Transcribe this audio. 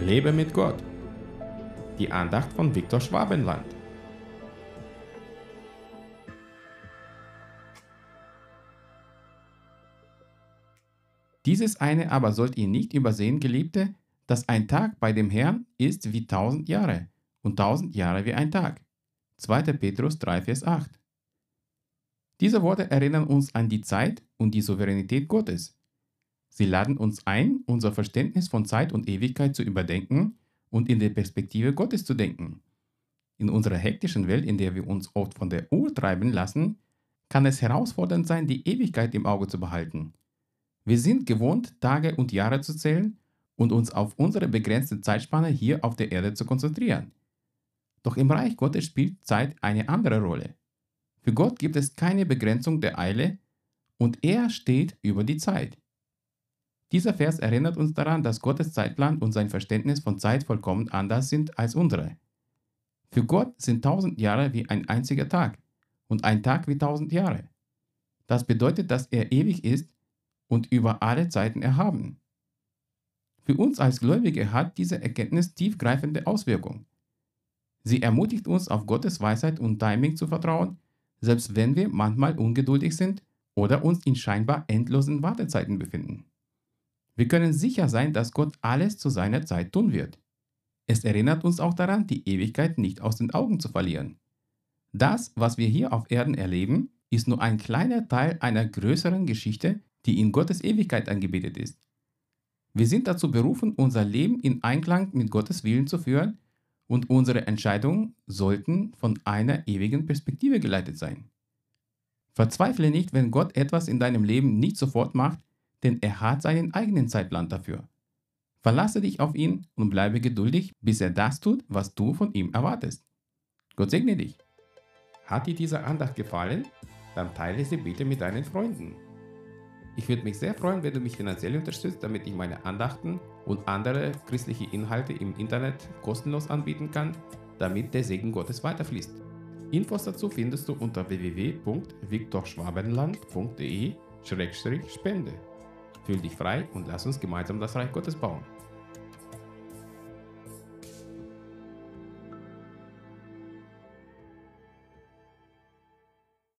Lebe mit Gott. Die Andacht von Viktor Schwabenland. Dieses eine aber sollt ihr nicht übersehen, Geliebte, dass ein Tag bei dem Herrn ist wie tausend Jahre und tausend Jahre wie ein Tag. 2. Petrus 3, Vers 8. Diese Worte erinnern uns an die Zeit und die Souveränität Gottes. Sie laden uns ein, unser Verständnis von Zeit und Ewigkeit zu überdenken und in der Perspektive Gottes zu denken. In unserer hektischen Welt, in der wir uns oft von der Uhr treiben lassen, kann es herausfordernd sein, die Ewigkeit im Auge zu behalten. Wir sind gewohnt, Tage und Jahre zu zählen und uns auf unsere begrenzte Zeitspanne hier auf der Erde zu konzentrieren. Doch im Reich Gottes spielt Zeit eine andere Rolle. Für Gott gibt es keine Begrenzung der Eile und er steht über die Zeit. Dieser Vers erinnert uns daran, dass Gottes Zeitplan und sein Verständnis von Zeit vollkommen anders sind als unsere. Für Gott sind tausend Jahre wie ein einziger Tag und ein Tag wie tausend Jahre. Das bedeutet, dass er ewig ist und über alle Zeiten erhaben. Für uns als Gläubige hat diese Erkenntnis tiefgreifende Auswirkungen. Sie ermutigt uns, auf Gottes Weisheit und Timing zu vertrauen, selbst wenn wir manchmal ungeduldig sind oder uns in scheinbar endlosen Wartezeiten befinden. Wir können sicher sein, dass Gott alles zu seiner Zeit tun wird. Es erinnert uns auch daran, die Ewigkeit nicht aus den Augen zu verlieren. Das, was wir hier auf Erden erleben, ist nur ein kleiner Teil einer größeren Geschichte, die in Gottes Ewigkeit angebetet ist. Wir sind dazu berufen, unser Leben in Einklang mit Gottes Willen zu führen und unsere Entscheidungen sollten von einer ewigen Perspektive geleitet sein. Verzweifle nicht, wenn Gott etwas in deinem Leben nicht sofort macht, denn er hat seinen eigenen Zeitplan dafür. Verlasse dich auf ihn und bleibe geduldig, bis er das tut, was du von ihm erwartest. Gott segne dich. Hat dir diese Andacht gefallen? Dann teile sie bitte mit deinen Freunden. Ich würde mich sehr freuen, wenn du mich finanziell unterstützt, damit ich meine Andachten und andere christliche Inhalte im Internet kostenlos anbieten kann, damit der Segen Gottes weiterfließt. Infos dazu findest du unter www.viktorschwabenland.de-spende. Fühl dich frei und lass uns gemeinsam das Reich Gottes bauen.